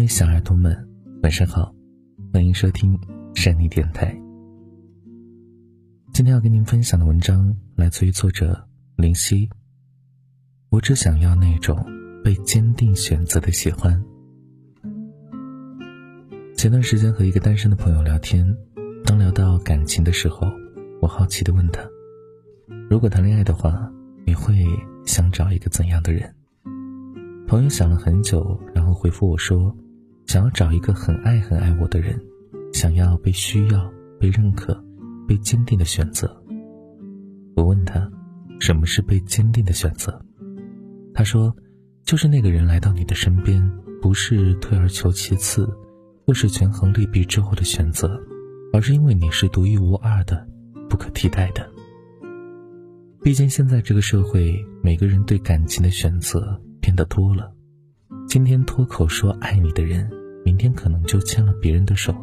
位小耳朵们，晚上好，欢迎收听山妮电台。今天要跟您分享的文章来自于作者林夕。我只想要那种被坚定选择的喜欢。前段时间和一个单身的朋友聊天，当聊到感情的时候，我好奇的问他：如果谈恋爱的话，你会想找一个怎样的人？朋友想了很久，然后回复我说。想要找一个很爱很爱我的人，想要被需要、被认可、被坚定的选择。我问他，什么是被坚定的选择？他说，就是那个人来到你的身边，不是退而求其次，或是权衡利弊之后的选择，而是因为你是独一无二的、不可替代的。毕竟现在这个社会，每个人对感情的选择变得多了。今天脱口说爱你的人。明天可能就牵了别人的手。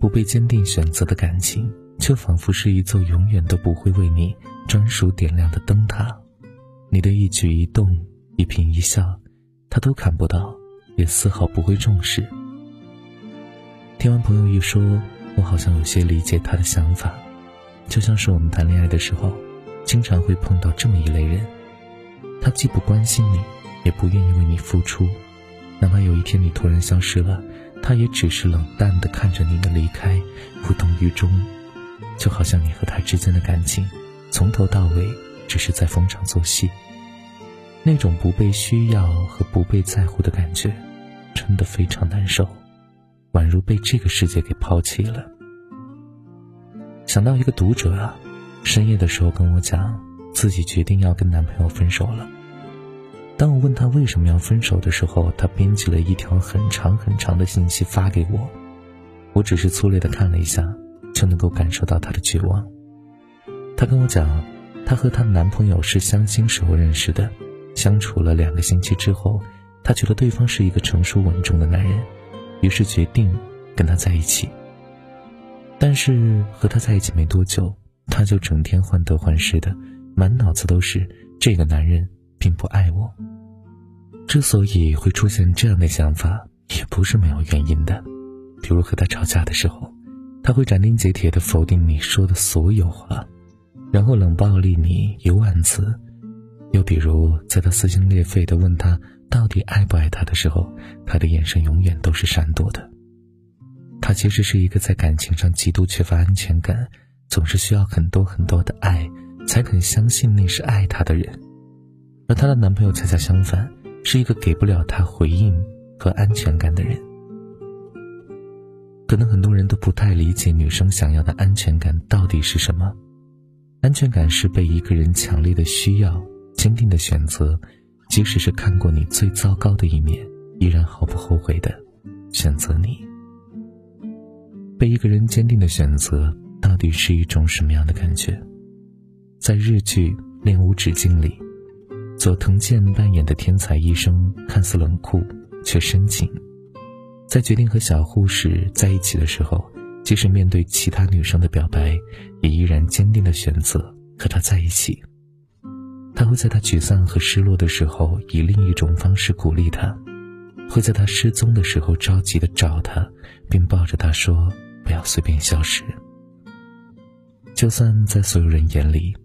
不被坚定选择的感情，就仿佛是一座永远都不会为你专属点亮的灯塔，你的一举一动、一颦一笑，他都看不到，也丝毫不会重视。听完朋友一说，我好像有些理解他的想法，就像是我们谈恋爱的时候，经常会碰到这么一类人，他既不关心你，也不愿意为你付出。哪怕有一天你突然消失了，他也只是冷淡的看着你的离开，无动于衷，就好像你和他之间的感情，从头到尾只是在逢场作戏。那种不被需要和不被在乎的感觉，真的非常难受，宛如被这个世界给抛弃了。想到一个读者啊，深夜的时候跟我讲，自己决定要跟男朋友分手了。当我问他为什么要分手的时候，他编辑了一条很长很长的信息发给我。我只是粗略的看了一下，就能够感受到他的绝望。他跟我讲，她和她男朋友是相亲时候认识的，相处了两个星期之后，她觉得对方是一个成熟稳重的男人，于是决定跟他在一起。但是和他在一起没多久，他就整天患得患失的，满脑子都是这个男人并不爱我。之所以会出现这样的想法，也不是没有原因的。比如和他吵架的时候，他会斩钉截铁地否定你说的所有话，然后冷暴力你一万次；又比如在他撕心裂肺地问他到底爱不爱他的时候，他的眼神永远都是闪躲的。他其实是一个在感情上极度缺乏安全感，总是需要很多很多的爱才肯相信那是爱他的人，而她的男朋友恰恰相反。是一个给不了她回应和安全感的人。可能很多人都不太理解女生想要的安全感到底是什么。安全感是被一个人强烈的需要、坚定的选择，即使是看过你最糟糕的一面，依然毫不后悔的选择你。被一个人坚定的选择，到底是一种什么样的感觉？在日剧《恋无止境》里。佐藤健扮演的天才医生看似冷酷，却深情。在决定和小护士在一起的时候，即使面对其他女生的表白，也依然坚定的选择和他在一起。他会在他沮丧和失落的时候，以另一种方式鼓励他；会在他失踪的时候着急的找他，并抱着他说：“不要随便消失。”就算在所有人眼里。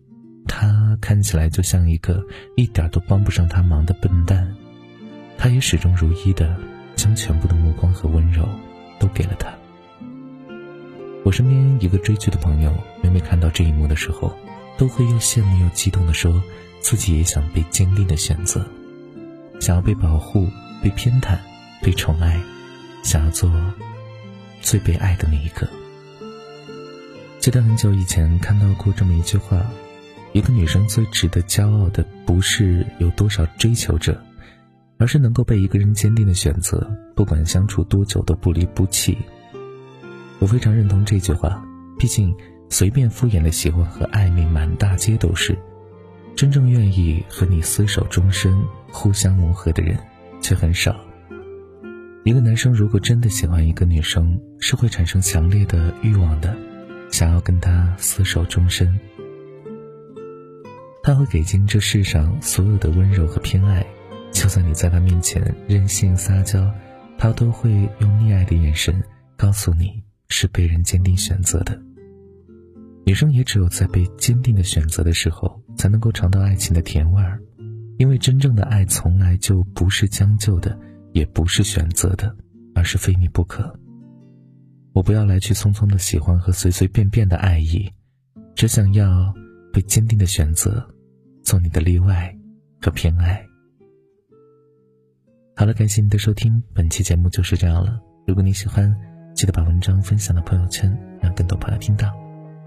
他看起来就像一个一点都帮不上他忙的笨蛋，他也始终如一的将全部的目光和温柔都给了他。我身边一个追剧的朋友，每每看到这一幕的时候，都会又羡慕又激动的说，自己也想被坚定的选择，想要被保护、被偏袒、被宠爱，想要做最被爱的那一个。记得很久以前看到过这么一句话。一个女生最值得骄傲的，不是有多少追求者，而是能够被一个人坚定的选择，不管相处多久都不离不弃。我非常认同这句话，毕竟随便敷衍的喜欢和暧昧满大街都是，真正愿意和你厮守终身、互相磨合的人却很少。一个男生如果真的喜欢一个女生，是会产生强烈的欲望的，想要跟她厮守终身。他会给尽这世上所有的温柔和偏爱，就算你在他面前任性撒娇，他都会用溺爱的眼神告诉你是被人坚定选择的。女生也只有在被坚定的选择的时候，才能够尝到爱情的甜味儿，因为真正的爱从来就不是将就的，也不是选择的，而是非你不可。我不要来去匆匆的喜欢和随随便便的爱意，只想要被坚定的选择，做你的例外和偏爱。好了，感谢你的收听，本期节目就是这样了。如果你喜欢，记得把文章分享到朋友圈，让更多朋友听到。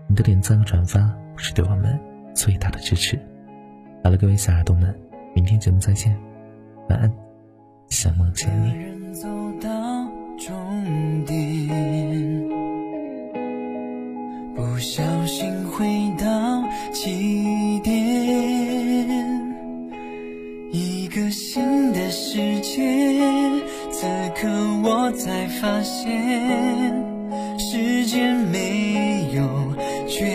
你的点赞和转发是对我们最大的支持。好了，各位小耳朵们，明天节目再见，晚安，想梦见你。不小心回到起个新的世界。此刻我才发现，时间没有。绝